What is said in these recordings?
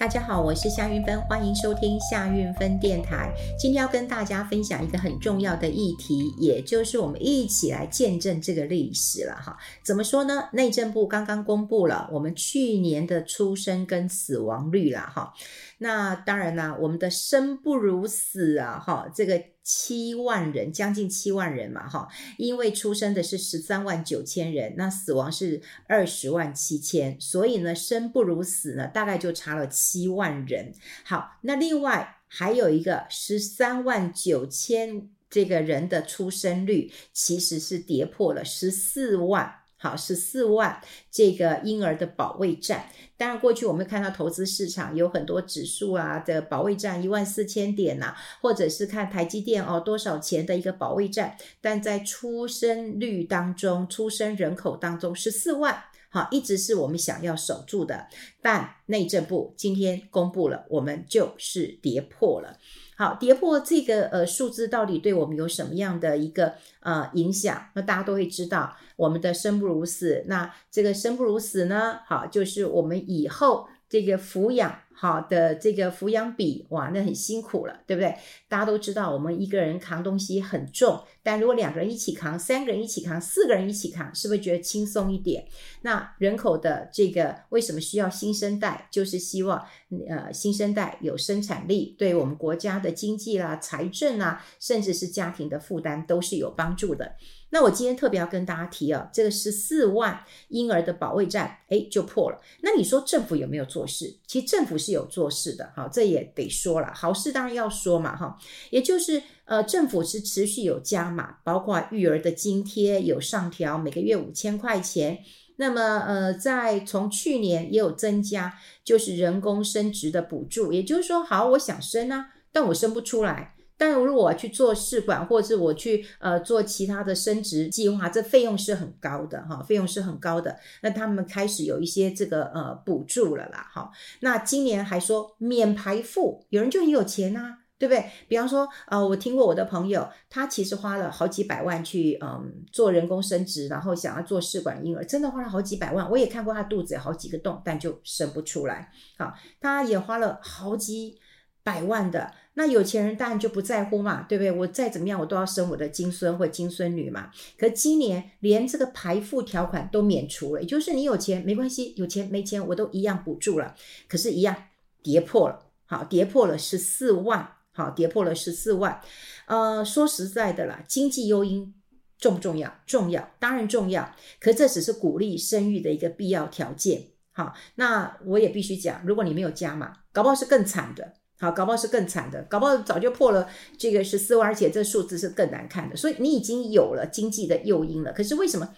大家好，我是夏运芬，欢迎收听夏运芬电台。今天要跟大家分享一个很重要的议题，也就是我们一起来见证这个历史了哈。怎么说呢？内政部刚刚公布了我们去年的出生跟死亡率了哈。那当然啦，我们的生不如死啊哈，这个。七万人，将近七万人嘛，哈，因为出生的是十三万九千人，那死亡是二十万七千，所以呢，生不如死呢，大概就差了七万人。好，那另外还有一个十三万九千这个人的出生率，其实是跌破了十四万。好，十四万这个婴儿的保卫战。当然，过去我们看到投资市场有很多指数啊的保卫战，一万四千点呐、或者是看台积电哦多少钱的一个保卫战。但在出生率当中，出生人口当中，十四万，好，一直是我们想要守住的。但内政部今天公布了，我们就是跌破了。好，跌破这个呃数字到底对我们有什么样的一个呃影响？那大家都会知道，我们的生不如死。那这个生不如死呢？好，就是我们以后。这个抚养好的这个抚养比哇，那很辛苦了，对不对？大家都知道，我们一个人扛东西很重，但如果两个人一起扛，三个人一起扛，四个人一起扛，是不是觉得轻松一点？那人口的这个为什么需要新生代？就是希望呃新生代有生产力，对我们国家的经济啦、财政啊，甚至是家庭的负担都是有帮助的。那我今天特别要跟大家提啊，这个十四万婴儿的保卫战，哎，就破了。那你说政府有没有做事？其实政府是有做事的，哈，这也得说了。好事当然要说嘛，哈，也就是呃，政府是持续有加码，包括育儿的津贴有上调，每个月五千块钱。那么呃，在从去年也有增加，就是人工生殖的补助。也就是说，好，我想生啊，但我生不出来。但如果我去做试管，或者是我去呃做其他的生殖计划，这费用是很高的哈，费用是很高的。那他们开始有一些这个呃补助了啦哈。那今年还说免排付，有人就很有钱呐、对不对？比方说呃，我听过我的朋友，他其实花了好几百万去嗯、做人工生殖，然后想要做试管婴儿，真的花了好几百万。我也看过他肚子有好几个洞，但就生不出来。好，他也花了好几百万的。那有钱人当然就不在乎嘛，对不对？我再怎么样，我都要生我的金孙或金孙女嘛。可今年连这个排富条款都免除了，也就是你有钱没关系，有钱没钱我都一样补助了。可是，一样跌破了，好，跌破了十四万，好，跌破了十四万。呃，说实在的啦，经济诱因重不重要？重要，当然重要。可这只是鼓励生育的一个必要条件。好，那我也必须讲，如果你没有加码，搞不好是更惨的。好，搞不好是更惨的，搞不好早就破了这个十四万，而且这数字是更难看的。所以你已经有了经济的诱因了，可是为什么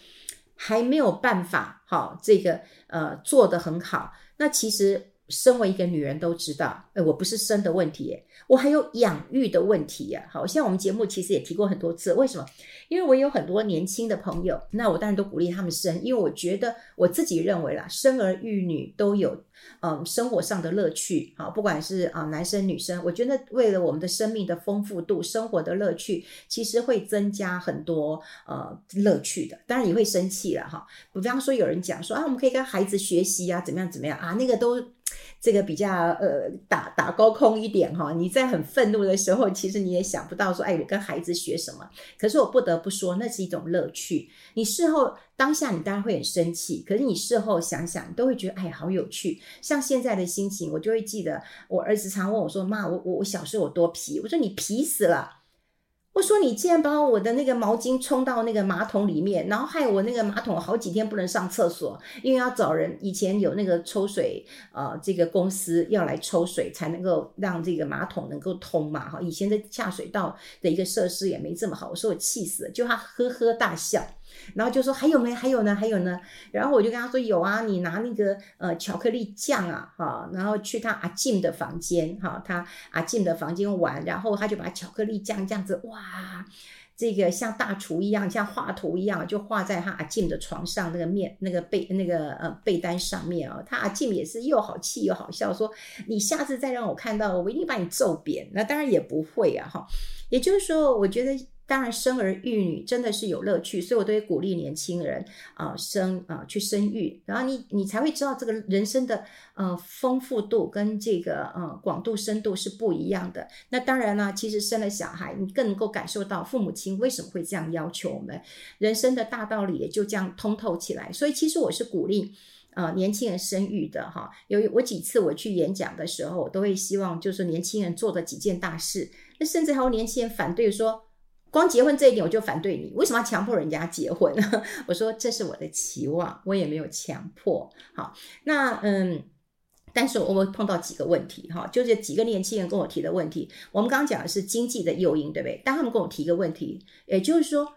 还没有办法？好，这个呃做得很好。那其实身为一个女人都知道，哎，我不是生的问题，我还有养育的问题呀。好像我们节目其实也提过很多次，为什么？因为我有很多年轻的朋友，那我当然都鼓励他们生，因为我觉得我自己认为啦，生儿育女都有。嗯，生活上的乐趣，好，不管是啊男生女生，我觉得为了我们的生命的丰富度，生活的乐趣，其实会增加很多呃乐趣的。当然也会生气了哈。比方说有人讲说啊，我们可以跟孩子学习啊，怎么样怎么样啊，那个都。这个比较呃打打高空一点哈，你在很愤怒的时候，其实你也想不到说，哎，我跟孩子学什么？可是我不得不说，那是一种乐趣。你事后当下你当然会很生气，可是你事后想想，你都会觉得哎，好有趣。像现在的心情，我就会记得我儿子常问我说：“妈，我我我小时候有多皮？”我说：“你皮死了。”我说，你竟然把我的那个毛巾冲到那个马桶里面，然后害我那个马桶好几天不能上厕所，因为要找人。以前有那个抽水，啊，这个公司要来抽水才能够让这个马桶能够通嘛，哈。以前的下水道的一个设施也没这么好，我说我气死了，就他呵呵大笑。然后就说还有没？还有呢？还有呢？然后我就跟他说有啊，你拿那个呃巧克力酱啊，哈，然后去他阿静的房间，哈，他阿静的房间玩，然后他就把巧克力酱这样子，哇，这个像大厨一样，像画图一样，就画在他阿静的床上那个面那个被那个呃被单上面啊。他阿静也是又好气又好笑，说你下次再让我看到，我一定把你揍扁。那当然也不会啊，哈。也就是说，我觉得当然，生儿育女真的是有乐趣，所以我都会鼓励年轻人啊、生啊、去生育，然后你你才会知道这个人生的呃丰富度跟这个呃广度深度是不一样的。那当然啦，其实生了小孩，你更能够感受到父母亲为什么会这样要求我们，人生的大道理也就这样通透起来。所以其实我是鼓励呃年轻人生育的哈。由于我几次我去演讲的时候，我都会希望就是年轻人做的几件大事，那甚至还有年轻人反对说。光结婚这一点我就反对你，为什么要强迫人家结婚呢？我说这是我的期望，我也没有强迫。好，那嗯，但是我会碰到几个问题哈，就是几个年轻人跟我提的问题。我们刚刚讲的是经济的诱因，对不对？但他们跟我提一个问题，也就是说，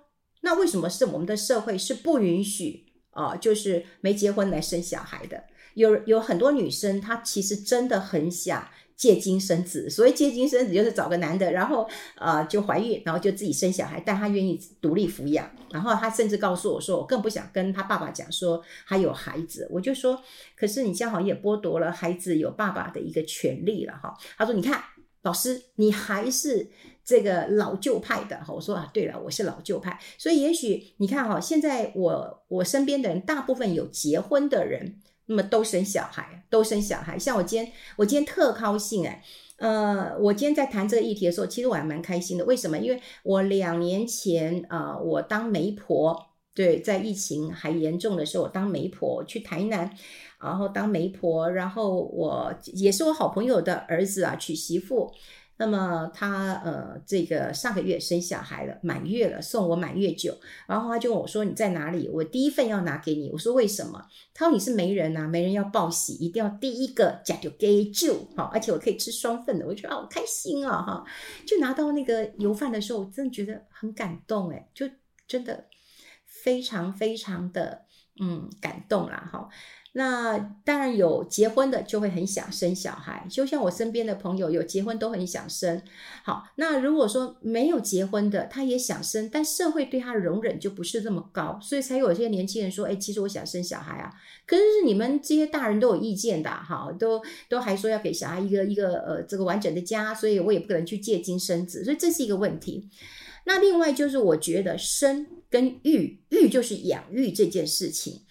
那为什么是我们的社会是不允许啊，就是没结婚来生小孩的？有有很多女生，她其实真的很想。借精生子，所谓借精生子就是找个男的，然后呃就怀孕，然后就自己生小孩，但他愿意独立抚养。然后他甚至告诉我说，我更不想跟他爸爸讲说他有孩子。我就说，可是你这样好像也剥夺了孩子有爸爸的一个权利了哈。他说，你看老师，你还是这个老旧派的哈。我说啊，对了，我是老旧派，所以也许你看哈，现在我我身边的人大部分有结婚的人。那么都生小孩，都生小孩。像我今天，我今天特高兴哎，呃，我今天在谈这个议题的时候，其实我还蛮开心的。为什么？因为我两年前啊、呃，我当媒婆，对，在疫情还严重的时候，我当媒婆去台南，然后当媒婆，然后我也是我好朋友的儿子啊，娶媳妇。那么他呃，这个上个月生小孩了，满月了，送我满月酒，然后他就问我说：“你在哪里？我第一份要拿给你。”我说：“为什么？”他说：“你是媒人呐、啊，媒人要报喜，一定要第一个嫁就给酒，好，而且我可以吃双份的。”我觉得啊，好开心啊，哈！就拿到那个油饭的时候，我真的觉得很感动，诶，就真的非常非常的嗯感动啦，哈。那当然有结婚的就会很想生小孩，就像我身边的朋友有结婚都很想生。好，那如果说没有结婚的他也想生，但社会对他的容忍就不是这么高，所以才有些年轻人说：“哎，其实我想生小孩啊。”可是你们这些大人都有意见的，哈，都都还说要给小孩一个一个呃这个完整的家，所以我也不可能去借精生子，所以这是一个问题。那另外就是我觉得生跟育，育就是养育这件事情。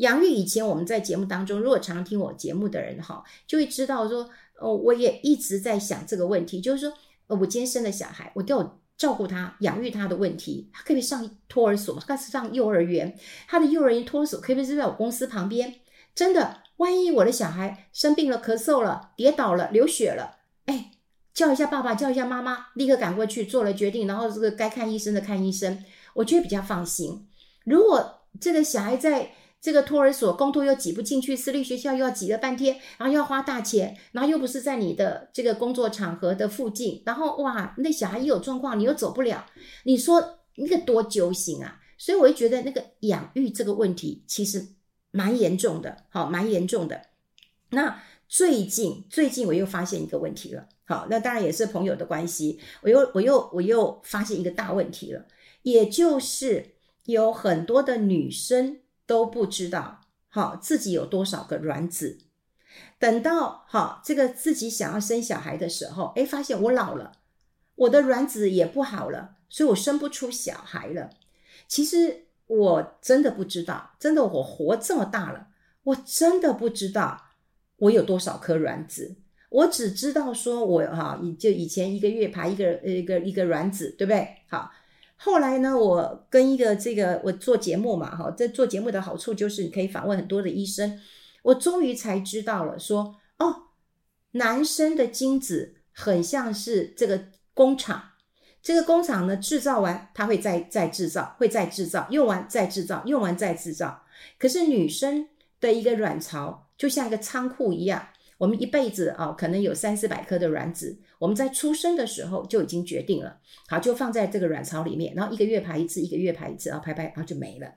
养育以前我们在节目当中，如果常听我节目的人哈，就会知道说，哦，我也一直在想这个问题，就是说，呃，我今天生了小孩，我都有照顾他、养育他的问题，他可以上托儿所，他可以上幼儿园，他的幼儿园托儿所可不可以是在我公司旁边？真的，万一我的小孩生病了、咳嗽了、跌倒了、流血了，哎，叫一下爸爸，叫一下妈妈，立刻赶过去做了决定，然后这个该看医生的看医生，我觉得比较放心。如果这个小孩在这个托儿所公托又挤不进去，私立学校又要挤了半天，然后又要花大钱，然后又不是在你的这个工作场合的附近，然后哇，那小孩一有状况，你又走不了，你说那个多揪心啊！所以我就觉得那个养育这个问题其实蛮严重的，好，蛮严重的。那最近最近我又发现一个问题了，好，那当然也是朋友的关系，我又我又我又发现一个大问题了，也就是有很多的女生。都不知道，好，自己有多少个卵子，等到好这个自己想要生小孩的时候，诶，发现我老了，我的卵子也不好了，所以我生不出小孩了。其实我真的不知道，真的我活这么大了，我真的不知道我有多少颗卵子，我只知道说我哈，就以前一个月排一个一个一个卵子，对不对？好。后来呢，我跟一个这个我做节目嘛，哈，这做节目的好处就是你可以访问很多的医生。我终于才知道了，说哦，男生的精子很像是这个工厂，这个工厂呢制造完，它会再再制造，会再制造，用完再制造，用完再制造。可是女生的一个卵巢就像一个仓库一样。我们一辈子啊，可能有三四百颗的卵子，我们在出生的时候就已经决定了，好，就放在这个卵巢里面，然后一个月排一次，一个月排一次，然后排排，然后就没了。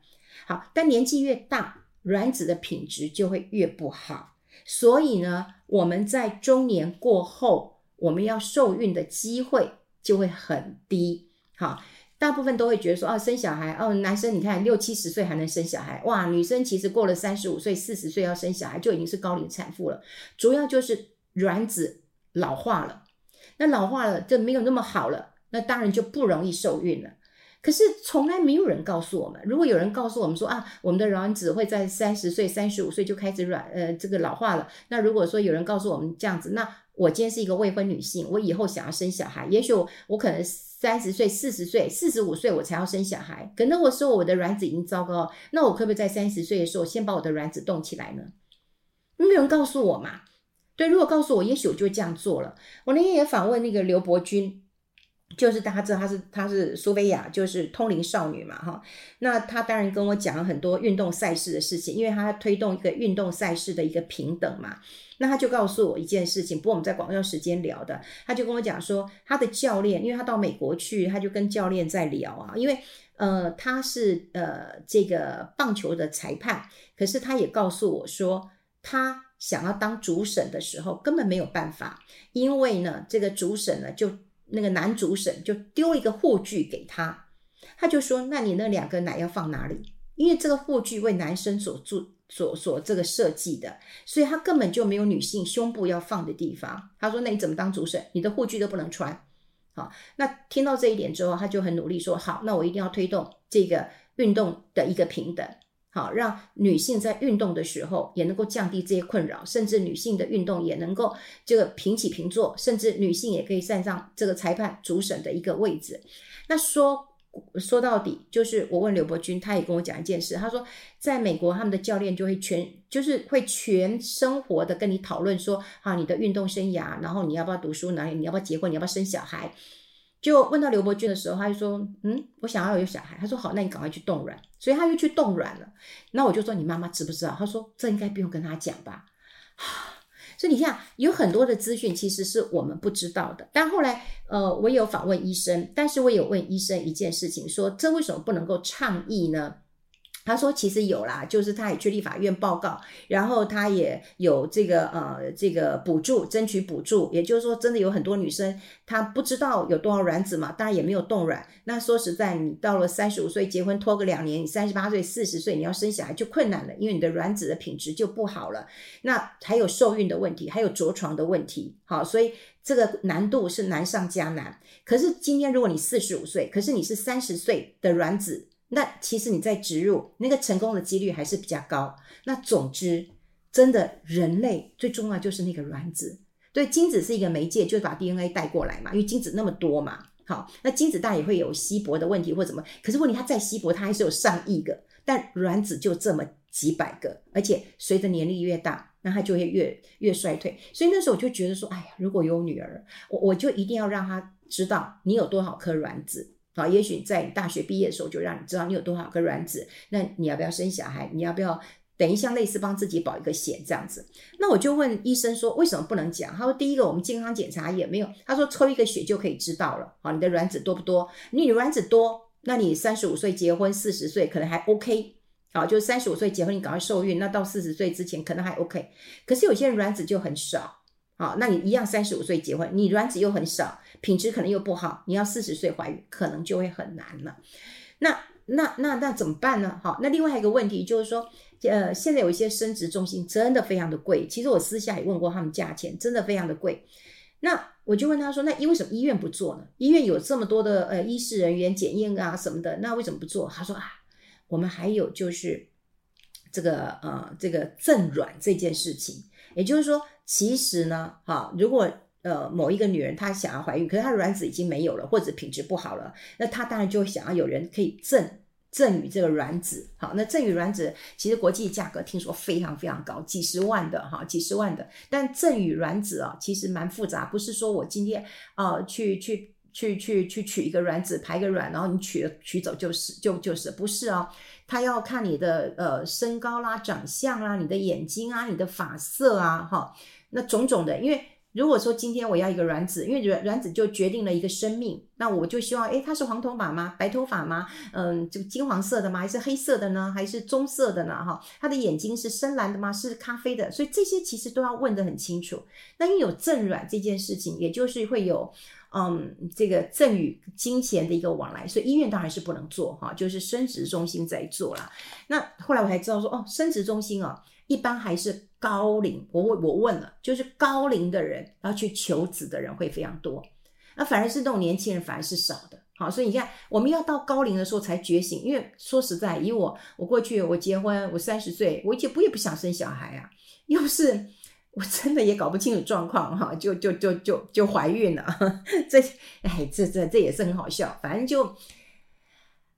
好，但年纪越大，卵子的品质就会越不好，所以呢，我们在中年过后，我们要受孕的机会就会很低。好。大部分都会觉得说，哦，生小孩，哦，男生你看六七十岁还能生小孩，哇，女生其实过了三十五岁、四十岁要生小孩就已经是高龄产妇了。主要就是卵子老化了，那老化了就没有那么好了，那当然就不容易受孕了。可是从来没有人告诉我们，如果有人告诉我们说啊，我们的卵子会在三十岁、三十五岁就开始软呃这个老化了，那如果说有人告诉我们这样子，那我今天是一个未婚女性，我以后想要生小孩，也许我，我可能三十岁、四十岁、四十五岁我才要生小孩，可能我说我的卵子已经糟糕，那我可不可以在三十岁的时候先把我的卵子冻起来呢？没有人告诉我嘛？对，如果告诉我，也许我就这样做了。我那天也访问那个刘伯君。就是大家知道她是她是苏菲亚，就是通灵少女嘛，哈。那她当然跟我讲了很多运动赛事的事情，因为她推动一个运动赛事的一个平等嘛。那她就告诉我一件事情，不过我们在广告时间聊的，她就跟我讲说，她的教练，因为她到美国去，她就跟教练在聊啊，因为呃她是呃这个棒球的裁判，可是她也告诉我说，她想要当主审的时候根本没有办法，因为呢这个主审呢就。那个男主审就丢一个护具给他，他就说：“那你那两个奶要放哪里？因为这个护具为男生所做、所所这个设计的，所以他根本就没有女性胸部要放的地方。”他说：“那你怎么当主审？你的护具都不能穿。”好，那听到这一点之后，他就很努力说：“好，那我一定要推动这个运动的一个平等。”好，让女性在运动的时候也能够降低这些困扰，甚至女性的运动也能够这个平起平坐，甚至女性也可以站上这个裁判主审的一个位置。那说说到底，就是我问刘伯君，他也跟我讲一件事，他说在美国他们的教练就会全就是会全生活的跟你讨论说，啊，你的运动生涯，然后你要不要读书，哪里你要不要结婚，你要不要生小孩。就问到刘伯君的时候，他就说：“嗯，我想要有小孩。”他说：“好，那你赶快去冻卵。”所以他又去冻卵了。那我就说：“你妈妈知不知道？”他说：“这应该不用跟他讲吧。”所以你看，有很多的资讯其实是我们不知道的。但后来，呃，我有访问医生，但是我有问医生一件事情，说这为什么不能够倡议呢？他说：“其实有啦，就是他也去立法院报告，然后他也有这个呃这个补助，争取补助。也就是说，真的有很多女生她不知道有多少卵子嘛，当然也没有冻卵。那说实在，你到了三十五岁结婚拖个两年，你三十八岁、四十岁你要生小孩就困难了，因为你的卵子的品质就不好了。那还有受孕的问题，还有着床的问题。好，所以这个难度是难上加难。可是今天如果你四十五岁，可是你是三十岁的卵子。”那其实你在植入那个成功的几率还是比较高。那总之，真的人类最重要就是那个卵子。对，精子是一个媒介，就是把 DNA 带过来嘛。因为精子那么多嘛，好，那精子大也会有稀薄的问题或怎么。可是问题它再稀薄，它还是有上亿个，但卵子就这么几百个，而且随着年龄越大，那它就会越越衰退。所以那时候我就觉得说，哎呀，如果有女儿，我我就一定要让她知道你有多少颗卵子。好，也许在你大学毕业的时候就让你知道你有多少个卵子，那你要不要生小孩？你要不要等一下类似帮自己保一个险这样子？那我就问医生说，为什么不能讲？他说第一个我们健康检查也没有，他说抽一个血就可以知道了。好，你的卵子多不多？你卵子多，那你三十五岁结婚，四十岁可能还 OK。好，就是三十五岁结婚，你赶快受孕，那到四十岁之前可能还 OK。可是有些人卵子就很少。好，那你一样三十五岁结婚，你卵子又很少，品质可能又不好，你要四十岁怀孕，可能就会很难了。那那那那怎么办呢？好，那另外一个问题就是说，呃，现在有一些生殖中心真的非常的贵，其实我私下也问过他们价钱，真的非常的贵。那我就问他说，那因为什么医院不做呢？医院有这么多的呃医师人员检验啊什么的，那为什么不做？他说啊，我们还有就是这个呃这个赠卵这件事情，也就是说。其实呢，哈，如果呃某一个女人她想要怀孕，可是她的卵子已经没有了，或者品质不好了，那她当然就想要有人可以赠赠予这个卵子。好，那赠予卵子其实国际价格听说非常非常高，几十万的哈，几十万的。但赠予卵子啊，其实蛮复杂，不是说我今天啊、去去去去去取一个卵子排个卵，然后你取取走就是就就是不是哦。他要看你的呃身高啦、长相啦、你的眼睛啊、你的发色啊，哈，那种种的。因为如果说今天我要一个卵子，因为卵卵子就决定了一个生命，那我就希望，诶，他是黄头发吗？白头发吗？嗯，这个金黄色的吗？还是黑色的呢？还是棕色的呢？哈，他的眼睛是深蓝的吗？是咖啡的？所以这些其实都要问得很清楚。那因为有赠卵这件事情，也就是会有。嗯，这个赠与金钱的一个往来，所以医院当然是不能做哈，就是生殖中心在做啦。那后来我才知道说，哦，生殖中心啊，一般还是高龄，我我我问了，就是高龄的人要去求子的人会非常多，那反而是那种年轻人反而是少的。好，所以你看，我们要到高龄的时候才觉醒。因为说实在，以我我过去我结婚，我三十岁，我也不也不想生小孩啊。又是我真的也搞不清楚状况哈，就就就就就怀孕了。这哎，这这这也是很好笑。反正就。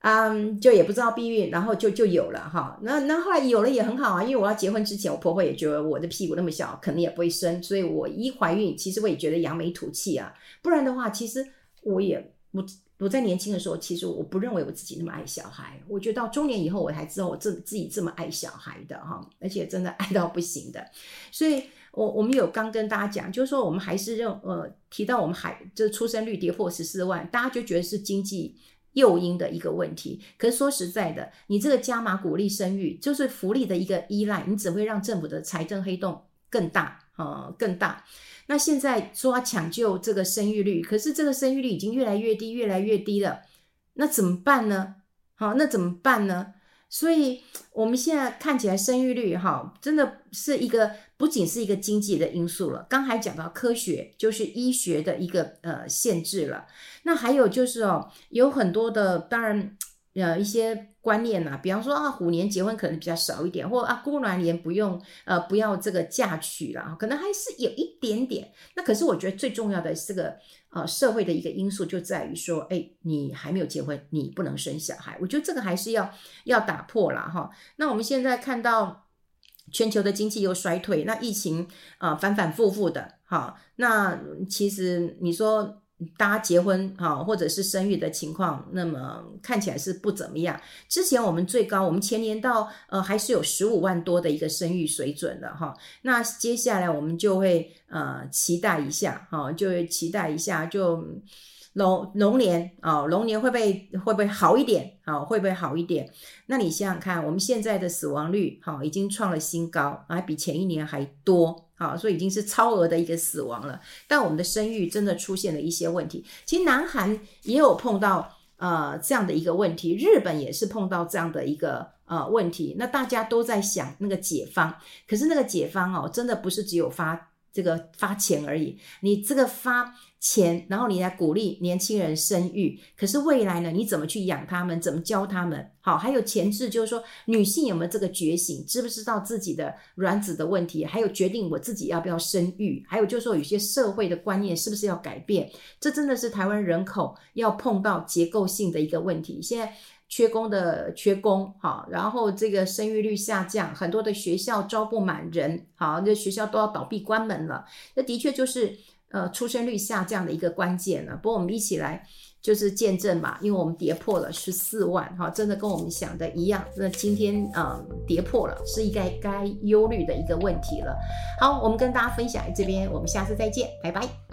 嗯，就也不知道避孕，然后就就有了哈。那那后来有了也很好啊，因为我要结婚之前，我婆婆也觉得我的屁股那么小，可能也不会生，所以我一怀孕，其实我也觉得扬眉吐气啊。不然的话，其实我也我我在年轻的时候，其实我不认为我自己那么爱小孩。我觉得到中年以后，我才知道我自自己这么爱小孩的哈，而且真的爱到不行的。所以我我们有刚跟大家讲，就是说我们还是认呃提到我们还就出生率跌破十四万，大家就觉得是经济。诱因的一个问题，可是说实在的，你这个加码鼓励生育，就是福利的一个依赖，你只会让政府的财政黑洞更大啊、呃，更大。那现在说要抢救这个生育率，可是这个生育率已经越来越低，越来越低了，那怎么办呢？好，那怎么办呢？所以我们现在看起来生育率哈，真的是一个不仅是一个经济的因素了。刚才讲到科学，就是医学的一个呃限制了。那还有就是哦，有很多的当然呃一些观念呐、比方说啊虎年结婚可能比较少一点，或啊孤鸾年不用呃不要这个嫁娶了，可能还是有一点点。那可是我觉得最重要的这个。啊，社会的一个因素就在于说，哎，你还没有结婚，你不能生小孩。我觉得这个还是要要打破了哈。那我们现在看到全球的经济又衰退，那疫情啊反反复复的哈。那其实你说。大家结婚哈，或者是生育的情况，那么看起来是不怎么样。之前我们最高，我们前年到呃还是有十五万多的一个生育水准的哈。那接下来我们就会呃期待一下哈，就期待一下就。龙龙年啊，龙年会不会会不会好一点？啊，会不会好一点？那你想想看，我们现在的死亡率好已经创了新高，还比前一年还多，好，所以已经是超额的一个死亡了。但我们的生育真的出现了一些问题。其实南韩也有碰到呃这样的一个问题，日本也是碰到这样的一个呃问题。那大家都在想那个解方，可是那个解方哦，真的不是只有发。这个发钱而已，你这个发钱，然后你来鼓励年轻人生育，可是未来呢？你怎么去养他们？怎么教他们？好，还有前置，就是说女性有没有这个觉醒？知不知道自己的卵子的问题？还有决定我自己要不要生育？还有就是说，有些社会的观念是不是要改变？这真的是台湾人口要碰到结构性的一个问题。现在。缺工的缺工，好，然后这个生育率下降，很多的学校招不满人，好，那学校都要倒闭关门了。那的确就是呃出生率下降的一个关键了。不过我们一起来就是见证嘛，因为我们跌破了十四万，哈，真的跟我们想的一样。那今天嗯跌破了，是应该该忧虑的一个问题了。好，我们跟大家分享这边，我们下次再见，拜拜。